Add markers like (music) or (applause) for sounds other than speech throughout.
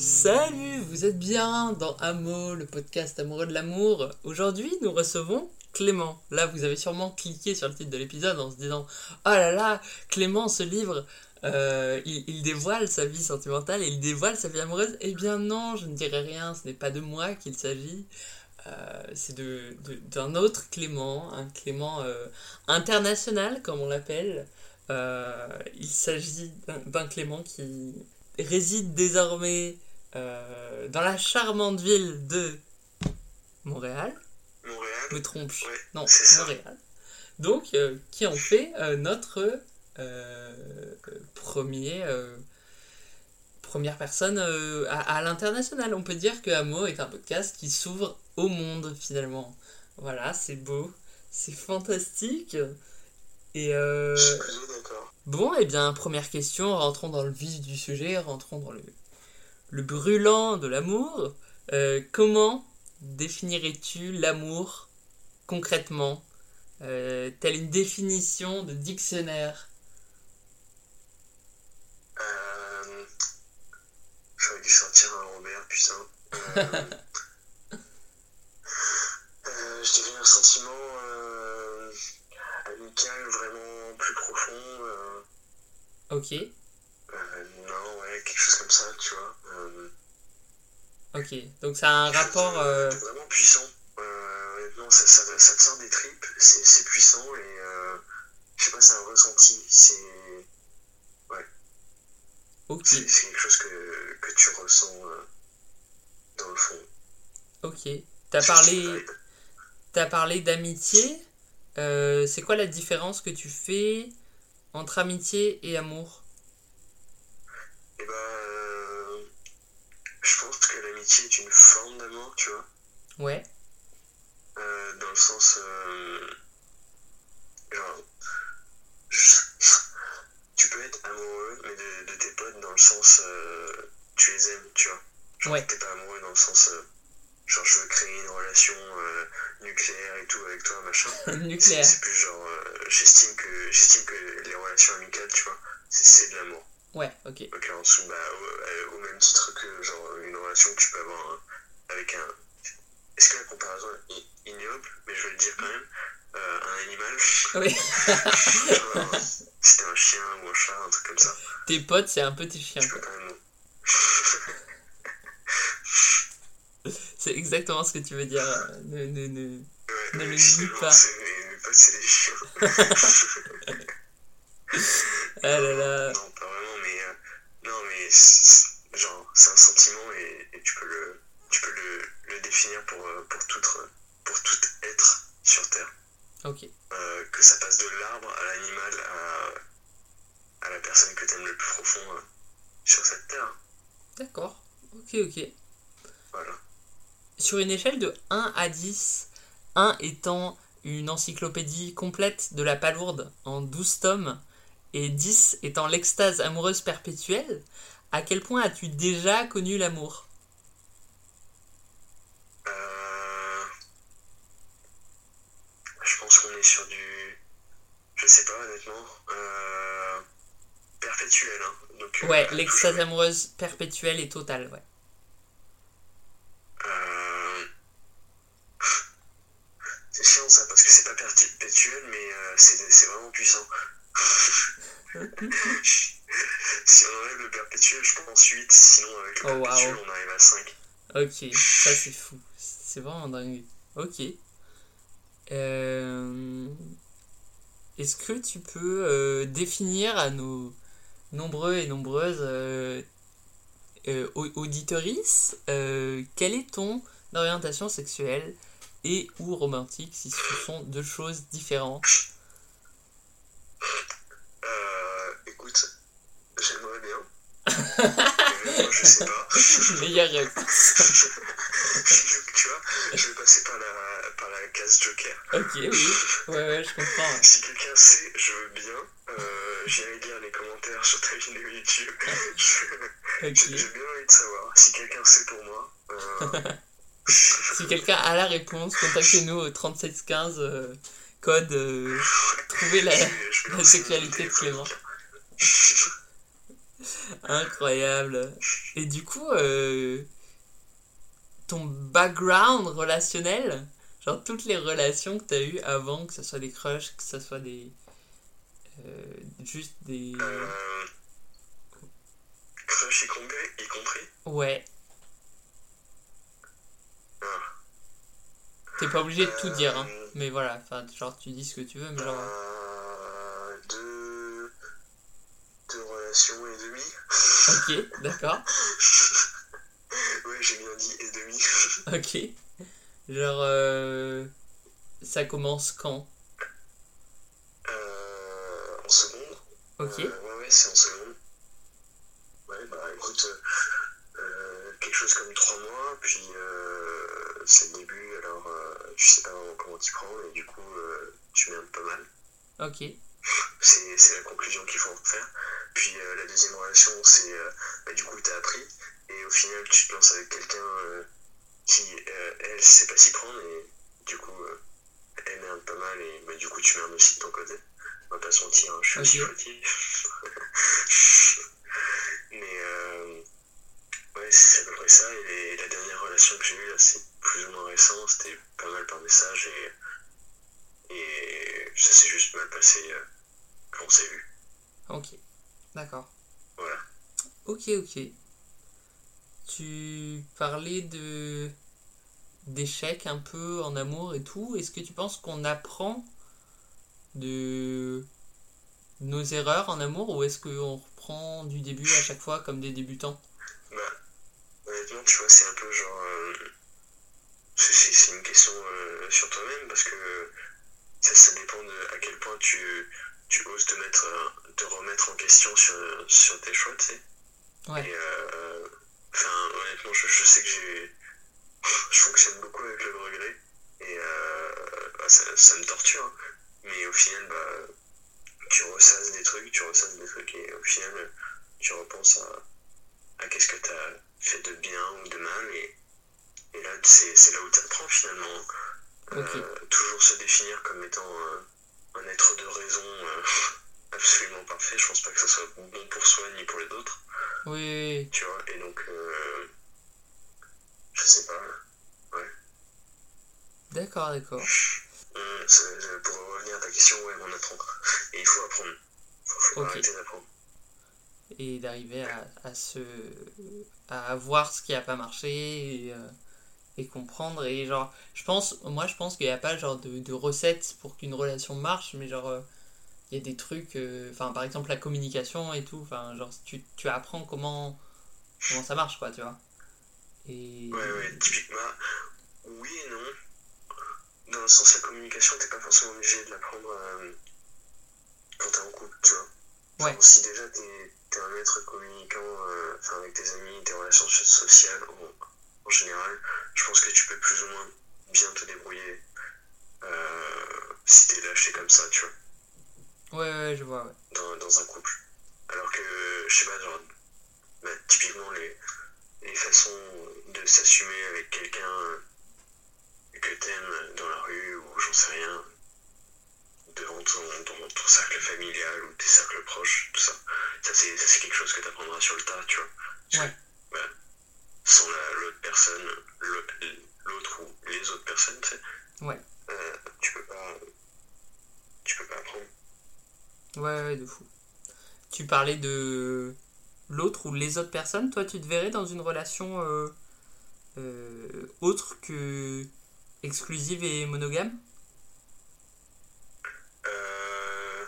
Salut, vous êtes bien dans Amo, le podcast amoureux de l'amour. Aujourd'hui, nous recevons Clément. Là, vous avez sûrement cliqué sur le titre de l'épisode en se disant Oh là là, Clément, ce livre, euh, il, il dévoile sa vie sentimentale et il dévoile sa vie amoureuse. Eh bien non, je ne dirai rien, ce n'est pas de moi qu'il s'agit. Euh, c'est de, d'un autre Clément, un Clément euh, international, comme on l'appelle. Il s'agit d'un Clément qui réside désormais euh, dans la charmante ville de Montréal. Montréal. Me trompe-je Ouais, Non. Montréal. Donc, euh, qui en fait euh, notre premier, première personne à, à l'international. On peut dire que Amo est un podcast qui s'ouvre au monde finalement. Voilà, c'est beau, c'est fantastique. Et Je suis plutôt d'accord. Bon, eh bien, première question, rentrons dans le vif du sujet, rentrons dans le, le brûlant de l'amour. Euh, comment définirais-tu l'amour concrètement Euh, Telle une définition de dictionnaire? Euh, J'aurais dû sortir un Robert, putain. (laughs) Euh, je dirais un sentiment amical vraiment plus profond. Ok, non, ouais, quelque chose comme ça, tu vois. Euh, ok. Donc ça a un rapport... euh, vraiment puissant. Euh, honnêtement, ça, ça, ça te sort des tripes, c'est c'est puissant et euh, je sais pas, c'est un ressenti. C'est Ok, c'est- quelque chose que, que tu ressens euh, dans le fond. ok. T'as parlé, t'as parlé d'amitié. Euh, c'est quoi la différence que tu fais entre amitié et amour? Bah, euh, je pense que l'amitié est une forme d'amour, tu vois, Ouais, euh, dans le sens, euh, genre, je- (laughs) tu peux être amoureux, mais de, de tes potes dans le sens, euh, tu les aimes, tu vois. Genre, Ouais. t'es pas amoureux dans le sens, genre, je veux créer une relation nucléaire et tout avec toi, machin. (laughs) Nucléaire. c'est plus genre, j'estime que, j'estime que les relations amicales, tu vois, c'est de l'amour. Ouais, ok. Ok, en dessous, bah, au, euh, au même titre que genre une relation que tu peux avoir hein, avec un. Est-ce que la comparaison est ignoble? Mais je vais le dire quand même. euh, un animal. (laughs) Oui. T'es un chien ou un chat, un truc comme ça, Tes potes, c'est un petit chien. tu peux quand même. (laughs) C'est exactement ce que tu veux dire. euh, Ne, ne, ne- Ouais, Ne le nie pas. c'est- Mes, mes potes, c'est des chiens. (laughs) Ah là là. Non, pas vraiment, mais. euh, non, mais. c'est- Genre, c'est un sentiment et, et tu peux le. Tu peux le, le définir pour, euh, pour, tout, pour tout être sur Terre. Ok. Euh, que ça passe de l'arbre à l'animal à, à la personne que t'aimes le plus profond euh, sur cette terre. D'accord. Ok, ok. Voilà. Sur une échelle de 1 à 10, 1 étant une encyclopédie complète de la palourde en 12 tomes et 10 étant l'extase amoureuse perpétuelle, à quel point as-tu déjà connu l'amour? Euh, je pense qu'on est sur du. Je sais pas, honnêtement. Euh, perpétuel, hein. Donc, euh, Ouais, à l'extase amoureuse perpétuelle et totale, ouais. Euh, C'est chiant ça, parce que c'est pas perpétuel, mais euh, c'est c'est vraiment puissant. (laughs) si on enlève le perpétuel, je pense 8, sinon avec le Oh, perpétuel, wow. on arrive à 5. Ok, ça c'est fou. C'est vraiment dingue. Ok. Euh, Est-ce que tu peux euh, définir à nos nombreux et nombreuses euh, euh, au- auditorices quelle est ton orientation sexuelle et ou romantique si ce sont deux choses différentes Euh, écoute, j'aimerais bien. mais moi, je sais pas. (laughs) Tu vois, je vais passer par la, par la case Joker. Ok, oui. Ouais, ouais, je comprends. Si quelqu'un sait, je veux bien. Euh, J'irai lire les commentaires sur ta vidéo YouTube. (laughs) Je- Ok. J'ai bien envie de savoir. Si quelqu'un sait pour moi. euh, (laughs) Si quelqu'un a la réponse, contactez-nous au 3615 euh, code euh, trouver la, la sexualité de Clément. (laughs) Incroyable. Et du coup, euh, ton background relationnel, genre toutes les relations que tu as eues avant, que ce soit des crushs, que ce soit des. euh, juste des. Euh, crush y compris, y compris Ouais. Ah. T'es pas obligé de tout dire, hein. Euh, Mais voilà, enfin, genre tu dis ce que tu veux, mais genre. Euh, deux, et demi. Ok, d'accord. (laughs) ouais, j'ai bien dit et demi. (laughs) Ok. Genre, euh, ça commence quand? Euh, en seconde. Ok. Euh, ouais, ouais, c'est en seconde. Ouais, bah écoute, quelque chose comme trois mois, puis c'est le début, alors je sais pas vraiment comment t'y prends, et du coup, tu merdes pas mal. Ok. C'est c'est la conclusion qu'il faut en faire. Puis euh, la deuxième relation, c'est euh, bah, du coup, t'as appris, et au final, tu te lances avec quelqu'un euh, qui, elle, sait pas s'y prendre, et du coup, elle merde pas mal, et bah, du coup, tu merdes aussi de ton côté. On va pas se mentir, hein, je suis aussi (laughs) fautif. Mais euh, ouais, c'est à peu près ça. Et les- la dernière relation que j'ai eue, là, c'est plus ou moins récent. C'était pas mal par message et, et ça s'est juste mal passé euh, quand on s'est vu. Ok. D'accord. Voilà. Ok, ok. Tu parlais de d'échecs un peu en amour et tout. Est-ce que tu penses qu'on apprend de nos erreurs en amour ou est-ce qu'on reprend du début à chaque fois comme des débutants? Bah, honnêtement, tu vois, c'est un peu genre. euh, c'est- une question euh, sur toi-même parce que ça, ça dépend de à quel point tu, tu oses te mettre, euh, te remettre en question sur, sur tes choix, tu sais. Ouais. Et euh, enfin, honnêtement, je, je sais que j'ai. (laughs) Je fonctionne beaucoup avec le regret et euh, bah, ça, ça me torture. hein. Mais au final, bah, tu ressasses des trucs, tu ressasses des trucs et au final, tu repenses à, à qu'est-ce que tu as fait de bien ou de mal et, et là, c'est là où tu apprends finalement. Euh, toujours se définir comme étant un être de raison euh, absolument parfait, je pense pas que ça soit bon pour soi ni pour les autres Oui, tu vois, et donc, euh, je sais pas, D'accord, d'accord. Hum, pour revenir à ta question, ouais, on apprend. Et il faut apprendre. Faut, faut arrêter d'apprendre. Et d'arriver à, à se à voir ce qui a pas marché et, euh, et comprendre et genre je pense moi je pense qu'il n'y a pas genre de, de recette pour qu'une relation marche mais genre euh, il y a des trucs euh, enfin par exemple la communication et tout enfin genre tu, tu apprends comment comment ça marche quoi tu vois et Ouais, ouais, typiquement, oui et non. Dans le sens, la communication, t'es pas forcément obligé de l'apprendre euh, quand t'es en couple, tu vois. Genre, Ouais. Si déjà t'es t'es un être communicant, euh, avec tes amis, tes relations so- sociales en général, je pense que tu peux plus ou moins bien te débrouiller euh, si t'es lâché comme ça, tu vois. ouais ouais je vois ouais dans, dans un couple. Alors que, je sais pas, genre, bah, typiquement les, les façons de s'assumer avec quelqu'un euh, que t'aimes dans la rue ou j'en sais rien, devant ton, dans ton cercle familial ou tes cercles proches, tout ça. Ça, c'est ça, c'est quelque chose que t'apprendras sur le tas, tu vois. Parce Ouais. que, bah, sans la- l'autre personne, l'autre l'autre ou les autres personnes, tu sais, Ouais. euh, tu peux pas. Tu peux pas apprendre. ouais ouais de fou tu parlais de l'autre ou les autres personnes toi tu te verrais dans une relation euh, euh, autre que exclusive et monogame Euh...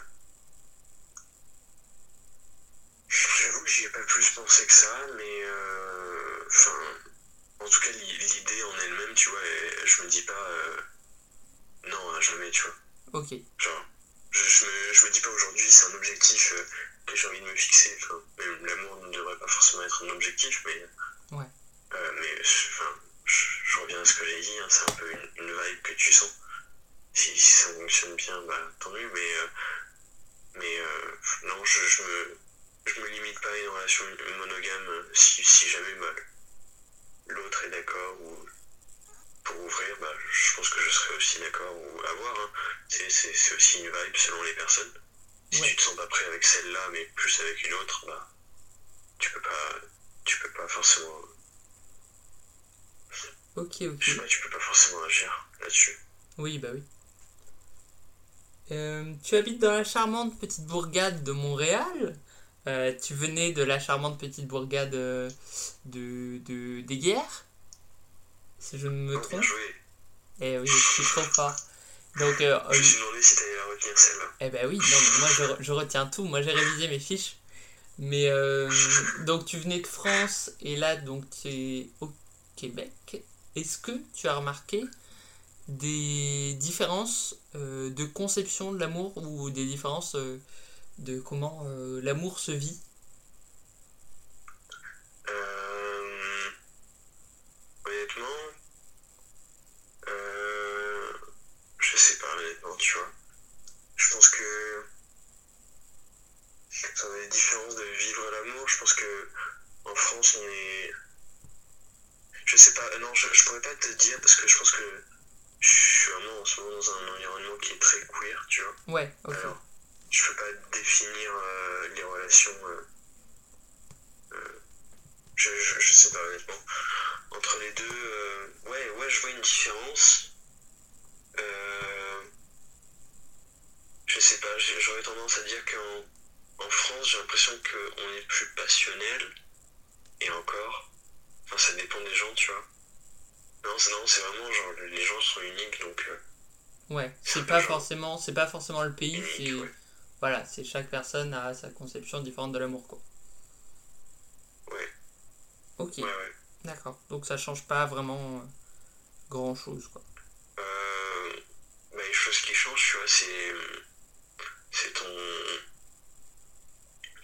J'avoue que j'y ai pas plus pensé que ça, mais euh, enfin, en tout cas l'i- l'idée en elle-même, tu vois, elle- je me dis pas euh, non à jamais, tu vois. ok Genre, je, je, me, je me dis pas aujourd'hui c'est un objectif euh, que j'ai envie de me fixer. Enfin, même l'amour ne devrait pas forcément être un objectif, mais Ouais. euh, mais enfin, je, je reviens à ce que j'ai dit, hein, c'est un peu une, une vibe que tu sens. Si, si ça fonctionne bien, bah tant mieux, mais euh, mais euh, non, je, je me je me limite pas à une relation monogame euh, si, si jamais bah, l'autre est d'accord ou pour ouvrir, bah, je pense que je serais aussi d'accord ou à voir. hein. C'est, aussi une vibe selon les personnes. Si Ouais. tu te sens pas prêt avec celle-là, mais plus avec une autre, bah, tu peux pas, tu peux pas forcément, Ok, je sais ok. pas, tu peux pas forcément agir là-dessus. Oui, bah oui. Euh, tu habites dans la charmante petite bourgade de Montréal. Euh, tu venais de la charmante petite bourgade euh, de, de, des guerres. Si je ne me Oh, bien trompe. joué. Eh oui, je suis trop fort. Donc, euh, Je me suis demandé si t'allais la retenir celle-là. eh ben oui, non, mais moi je, je retiens tout. Moi j'ai révisé mes fiches. Mais donc tu venais de France et là donc tu es au Québec. Est-ce que tu as remarqué des différences euh, de conception de l'amour ou des différences euh, de comment euh, l'amour se vit Euh, honnêtement, euh, je sais pas honnêtement, tu vois. Je pense que ça a des différences de vivre l'amour. Je pense que en France, on est. Je sais pas, euh, non, te dire parce que je pense que je suis vraiment en ce moment dans un environnement qui est très queer, tu vois. Ouais, ok. Alors, je peux pas définir euh, les relations. euh, euh, je, je, je sais pas honnêtement. Entre les deux, ouais, ouais, je vois une différence. Je sais pas, j'aurais tendance à dire qu'en en France, j'ai l'impression qu'on est plus passionnel. Et encore, enfin, ça dépend des gens, tu vois. Non, c'est non, c'est vraiment genre les gens sont uniques donc euh, Ouais, c'est pas forcément, c'est pas forcément le pays, c'est ouais. voilà, c'est chaque personne a sa conception différente de l'amour quoi. Ouais. Ok, Ouais, ouais. d'accord. Donc ça change pas vraiment grand chose quoi. Euh, bah, les choses qui changent, tu vois, c'est, c'est ton,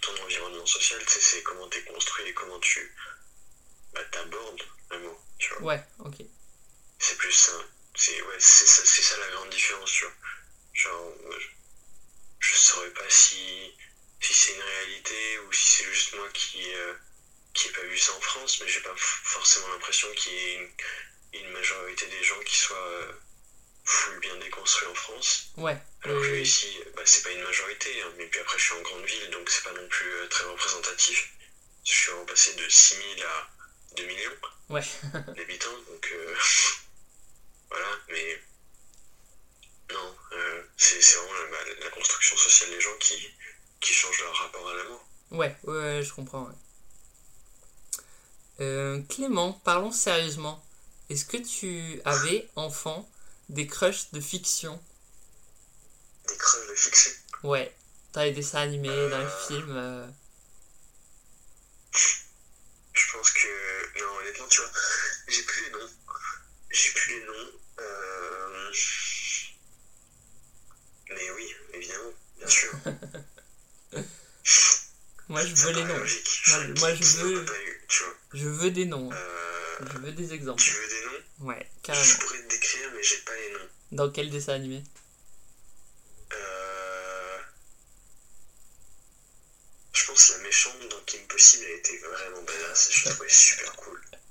ton environnement social, tu sais, c'est comment t'es construit et comment tu bah, t'abordes l'amour, tu vois. Ouais, ok. C'est plus ça. C'est, ouais, c'est ça, c'est ça la grande différence, tu vois. Genre, je, je saurais pas si, si c'est une réalité ou si c'est juste moi qui, euh, qui ai pas vu ça en France, mais j'ai pas forcément l'impression qu'il y ait une, une majorité des gens qui soient euh, full bien déconstruits en France. Ouais. Alors que ici, bah, c'est pas une majorité, hein, mais puis après je suis en grande ville, donc c'est pas non plus euh, très représentatif. Je suis vraiment passé de 6000 à 2 millions Ouais. (laughs) d'habitants, donc euh, (laughs) voilà, mais non, euh, c'est vraiment la, la construction sociale des gens qui, qui change leur rapport à l'amour. Ouais, ouais, je comprends. ouais. Euh, Clément, parlons sérieusement. Est-ce que tu avais, enfant, des crushs de fiction? Des creux de fiction? Ouais, dans les dessins animés, dans les films. euh, Je pense que. Non, honnêtement, tu vois, j'ai plus les noms. J'ai plus les noms. Euh, Mais oui, évidemment, bien sûr. (laughs) Moi, je veux les noms. logique. Moi, je veux- a pas eu, tu vois. Je veux des noms. Euh, Je veux des exemples. Tu veux des noms? Ouais, Je carrément. pourrais te décrire, mais j'ai pas les noms. Dans quel dessin animé? Euh... Je pense que la méchante dans Kim Possible, elle était vraiment badass. Je la trouvais super cool. (laughs)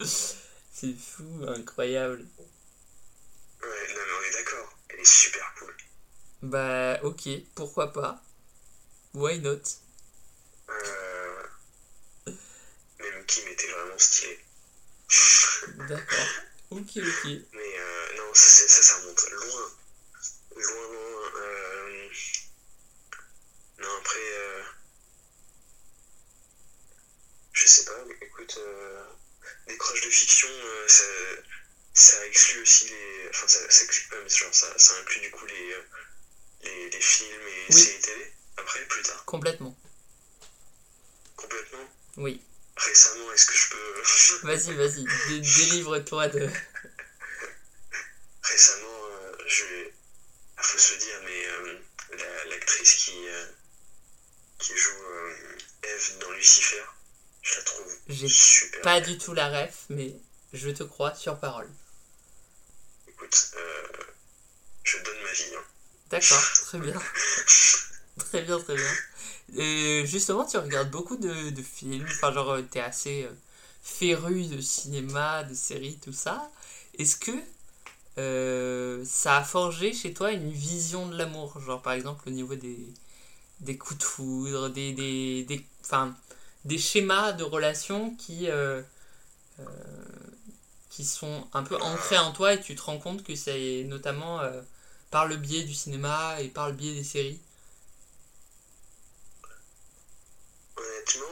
(laughs) C'est fou, incroyable. Ouais, non, mais on est d'accord. Elle est super cool. Bah, ok, pourquoi pas? Why not? Euh... Même Kim était vraiment stylée. D'accord. Ok, ok. Mais euh, non, ça, ça, ça remonte loin. Loin, loin. Euh... Non, après. Euh... Je sais pas, écoute. Des croches de fiction, euh, ça, ça exclut aussi les. Enfin, ça, ça exclut pas, mais genre, ça, ça inclut du coup les, euh, les, les films et Oui. séries télé. Après, plus tard. Complètement. Complètement. Oui. Récemment, est-ce que je peux. (laughs) Vas-y, vas-y. dé- Délivre-toi de. récemment, euh, je il faut se dire, mais euh, la- l'actrice qui, euh, qui joue Eve dans Lucifer, je la trouve J'ai super. Pas du tout la ref, mais je te crois sur parole. Écoute, euh, je donne ma vie. hein. D'accord, (laughs) très bien. (laughs) Très bien, très bien. Et justement, tu regardes beaucoup de, de films, enfin genre euh, t'es assez euh, féru de cinéma, de séries, tout ça. Est-ce que euh, ça a forgé chez toi une vision de l'amour? Genre par exemple au niveau des, des coups de foudre, des, des, des, enfin, des schémas de relations qui, euh, euh, qui sont un peu ancrés en toi et tu te rends compte que c'est notamment euh, par le biais du cinéma et par le biais des séries Honnêtement,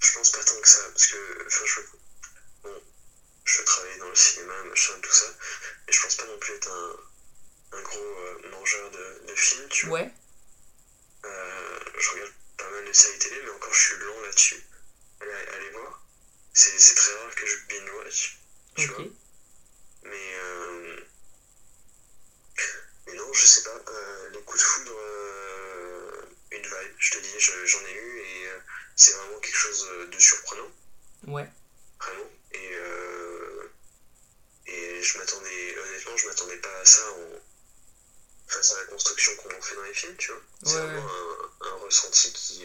je pense pas tant que ça, parce que, enfin, je, bon, je veux travailler dans le cinéma, machin, tout ça, mais je pense pas non plus être un, un gros mangeur de, de films, tu vois. Ouais, je regarde pas mal de séries télé, mais encore je suis lent là-dessus. Allez, allez voir. C'est très rare que je binge-watch, tu vois. ok. Mais, euh, mais non, je sais pas. euh, les coups de foudre, euh, une vibe, je te dis, je- j'en ai eu et euh, c'est vraiment quelque chose de surprenant, Ouais, vraiment. Et, et je m'attendais, honnêtement, je m'attendais pas à ça en, face à la construction qu'on en fait dans les films, tu vois. C'est Ouais, vraiment un, un ressenti qui.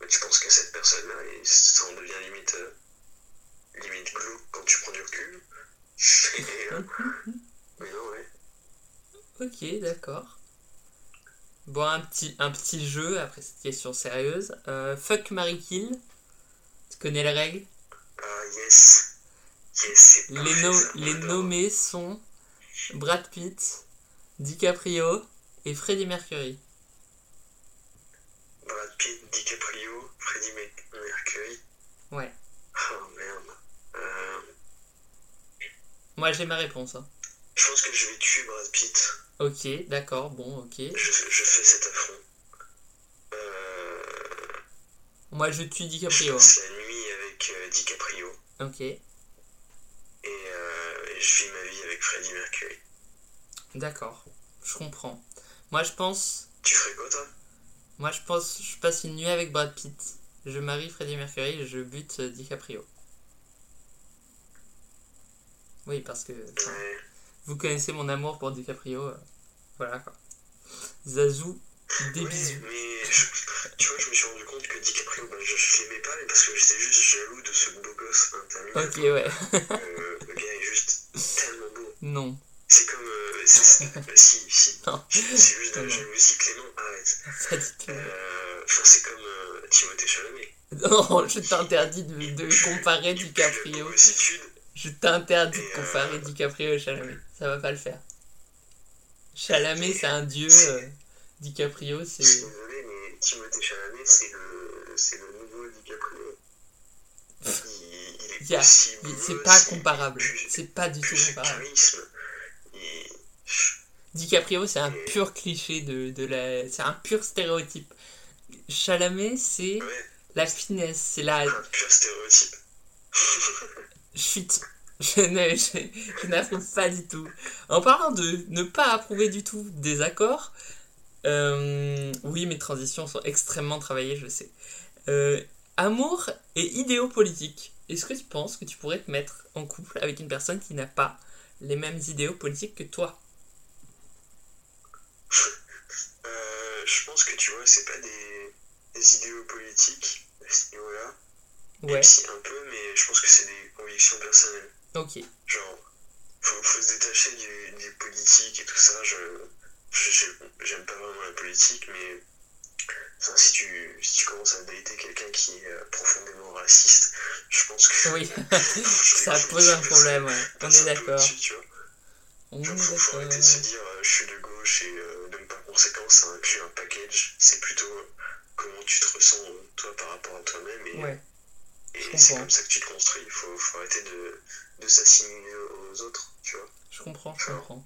bah, tu penses qu'à cette personne-là et ça en devient limite. euh, limite glauque quand tu prends du recul. (laughs) Et, euh, (laughs) mais non, ouais. ok, d'accord. Bon, un petit, un petit jeu après cette question sérieuse. Euh, fuck Marie Kill. Tu connais les règles? Ah, yes. Yes, c'est Les, parfait, no- ça, les nommés sont Brad Pitt, DiCaprio et Freddie Mercury. Brad Pitt, DiCaprio, Freddie Mercury. Ouais. Oh merde. Euh, Moi j'ai ma réponse. hein. je pense que je vais tuer Brad Pitt. Ok, d'accord, bon, ok. Je, je fais cet affront. Euh, Moi je tue je DiCaprio. passe la nuit avec euh, DiCaprio. hein. Ok, Et, et je vis ma vie avec Freddie Mercury. d'accord. Je comprends. Moi je pense. Tu ferais quoi toi? Moi je pense. Je passe une nuit avec Brad Pitt. Je marie Freddie Mercury et je bute euh, DiCaprio. Oui, parce que. enfin. Vous connaissez mon amour pour DiCaprio. euh, voilà quoi. Zazou, des Ouais, bisous. mais je- tu vois, je me suis rendu compte que DiCaprio, je, je l'aimais pas, mais parce que j'étais juste jaloux de ce beau gosse interminable. Ok, ouais. Euh, le gars est juste tellement beau. Non. C'est comme. euh, c'est- c'est- (laughs) bah, si, si. Non. C'est juste de la jalousie, Clément, arrête. Euh, Enfin, c'est comme euh, Timothée Chalamet. Non, je t'interdis de, de comparer DiCaprio. Je t'interdis de comparer euh, DiCaprio et Chalamet. Ça va pas le faire. Chalamet, c'est un dieu. euh, DiCaprio, Je suis c'est. désolé, mais Timothée Chalamet, c'est le, c'est le nouveau DiCaprio. Il, il est C'est pas comparable. C'est pas du tout comparable. charisme. DiCaprio, c'est un pur cliché de, de la. C'est un pur stéréotype. Chalamet, c'est Ouais, la finesse. C'est la. un pur stéréotype. (laughs) Chut. Je ne- je- je n'approuve pas du tout. En parlant de ne pas approuver du tout des accords, euh, oui, mes transitions sont extrêmement travaillées, je sais. Euh, amour et idéaux politiques. Est-ce que tu penses que tu pourrais te mettre en couple avec une personne qui n'a pas les mêmes idéaux politiques que toi? Euh, je pense que tu vois, c'est pas des, des idéaux politiques à ce niveau-là. Ouais, Même si un peu, mais je pense que c'est des convictions personnelles. ok. Genre, faut, faut se détacher du, des politiques et tout ça. Je, j'aime pas vraiment la politique, mais enfin, si, tu, si tu commences à dater quelqu'un qui est euh, profondément raciste, je pense que. Oui, (laughs) ça pose un problème, ouais. On est d'accord. On est Genre, faut, faut arrêter de se d'accord. dire euh, je suis de gauche et euh, conséquent ça inclut un package. C'est plutôt comment tu te ressens toi par rapport à toi-même et, Ouais, et je c'est comme ça que tu te construis. Il faut, faut arrêter de, de s'assimiler aux autres, tu vois. je comprends, je comprends.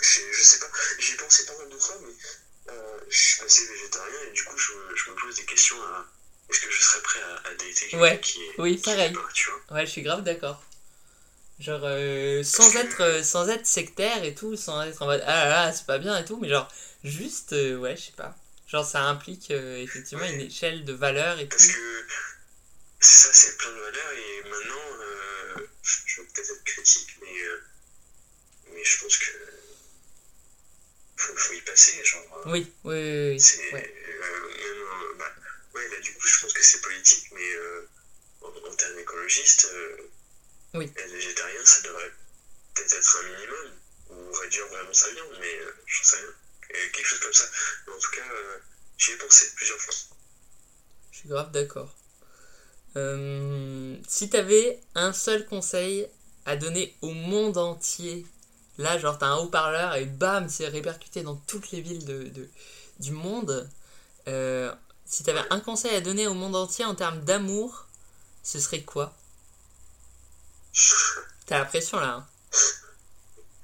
Je, je sais pas, j'y ai pensé pas mal de fois, mais euh, je suis passé végétarien et du coup je, me- je me pose des questions à est-ce que je serais prêt à, à dater quelqu'un Ouais, qui est. oui, qui l'est pareil. pas, tu vois. Ouais, je suis grave d'accord. Genre, euh, sans, être, euh, sans être sectaire et tout, sans être en mode ah là là, c'est pas bien et tout, mais genre, juste, euh, ouais, je sais pas. Genre, ça implique effectivement une échelle de valeurs et tout. Parce que ça, c'est plein de valeurs et maintenant, je vais peut-être être critique, mais, mais je pense que faut, faut y passer. Genre, euh, Oui, oui, oui, oui, c'est ouais. bah, ouais, là, du coup, je pense que c'est politique, mais en, en termes écologistes, Oui. être végétarien, ça devrait peut-être être un minimum ou réduire vraiment sa viande, mais euh, j'en sais rien. Euh, Quelque chose comme ça. Mais en tout cas, euh, J'y ai pensé plusieurs fois. Je suis grave d'accord. Euh, si t'avais un seul conseil à donner au monde entier, là, genre, t'as un haut-parleur et bam, c'est répercuté dans toutes les villes de, de- du monde. Euh, si t'avais un conseil à donner au monde entier en termes d'amour, ce serait quoi? T'as la pression là. hein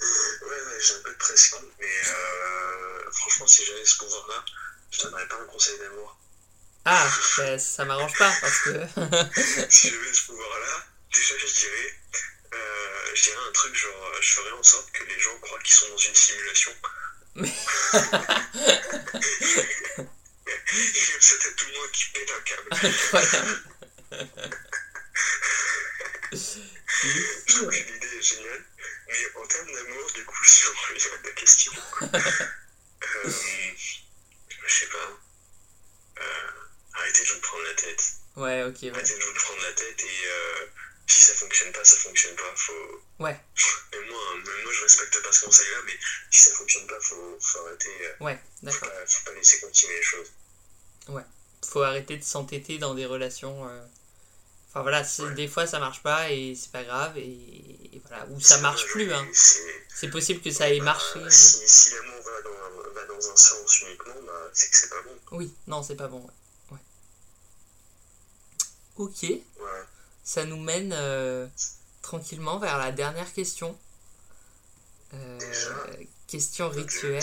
Ouais, ouais, j'ai un peu de pression, mais euh, franchement, si j'avais ce pouvoir-là, je donnerais pas un conseil d'amour. Ah, bah, ça m'arrange pas parce que. (laughs) si j'avais ce pouvoir-là, déjà, je dirais, euh, je dirais un truc genre, je ferais en sorte que les gens croient qu'ils sont dans une simulation. Mais- Et comme ça, t'as tout le monde qui pète un câble. Incroyable. Je trouve que l'idée est géniale. Mais en termes d'amour, du coup, si on revient à ta question, euh, je sais pas. Euh, arrêtez de vous prendre la tête. Ouais, ok, ouais. Arrêtez de vous prendre la tête et euh, si ça fonctionne pas, ça fonctionne pas. Faut... Ouais. Même moi, hein, même moi, je respecte pas ce conseil-là, mais si ça fonctionne pas, faut, faut arrêter. euh, Ouais, faut, d'accord. pas, faut pas laisser continuer les choses. Faut arrêter de s'entêter dans des relations. euh, Enfin voilà, Ouais. des fois ça marche pas et c'est pas grave et, et voilà. Ou ça marche plus, hein. c'est- possible que ça ait bah, marché. Si, si l'amour va dans, va dans un sens uniquement, bah, c'est que c'est pas bon. Oui, non, c'est pas bon. Ouais. Ouais. Ok, ça nous mène euh, tranquillement vers la dernière question. Euh, Déjà. question rituelle.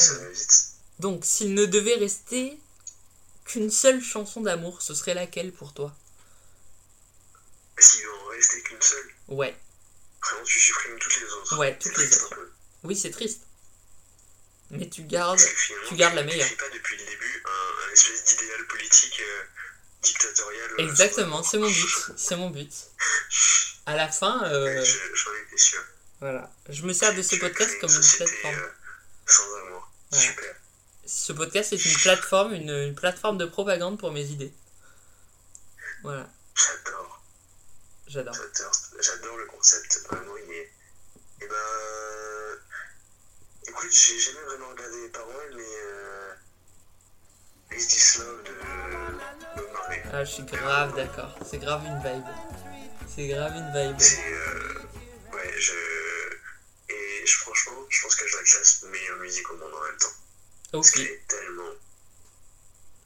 Donc, s'il ne devait rester qu'une seule chanson d'amour, ce serait laquelle pour toi? S'il en rester qu'une seule, Ouais, vraiment, tu supprimes toutes les autres. Ouais, toutes les autres. oui, c'est triste. Mais tu gardes. Tu gardes la tu meilleure. n'écris pas depuis le début un, un espèce d'idéal politique euh, dictatorial. euh, Exactement, c'est mon but. (laughs) C'est mon but. À la fin, euh, Ouais, J'en étais sûr. voilà. Je me sers de ce Tu podcast comme une plateforme. euh, sans amour. Ouais. Super. Ce podcast est une plateforme, une, une plateforme de propagande pour mes idées. Voilà, J'adore. j'adore. J'adore. Le concept. Vraiment, il est. Et ben. Écoute, j'ai jamais vraiment regardé les paroles, mais. Euh... Is this love de Bob Marley. Ah, je suis grave d'accord. C'est grave une vibe. C'est grave une vibe. C'est. Euh... Ouais, je. Et je, franchement, je pense que je la classe meilleure musique au monde en même temps. Ok, tellement.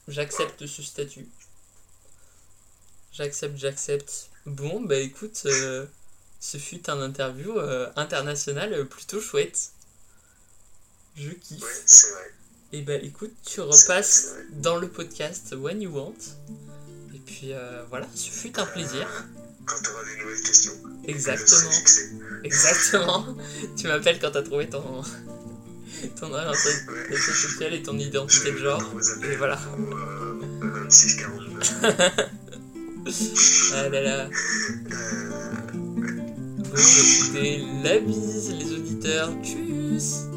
j'accepte ce statut. J'accepte, j'accepte. Bon, bah écoute, euh, ce fut un interview euh, international plutôt chouette. Je kiffe. Ouais, c'est vrai. Et bah écoute, tu repasses dans le podcast When You Want. Et puis euh, voilà, ce fut un plaisir. Quand tu auras des nouvelles questions, Exactement. Exactement. tu m'appelles quand t'as trouvé ton, ton orientation sexuelle et ton identité de genre. Et voilà. euh, 26 42. Ah là là. Euh, Bon, bah, écoutez, la bise, les auditeurs. Tchuss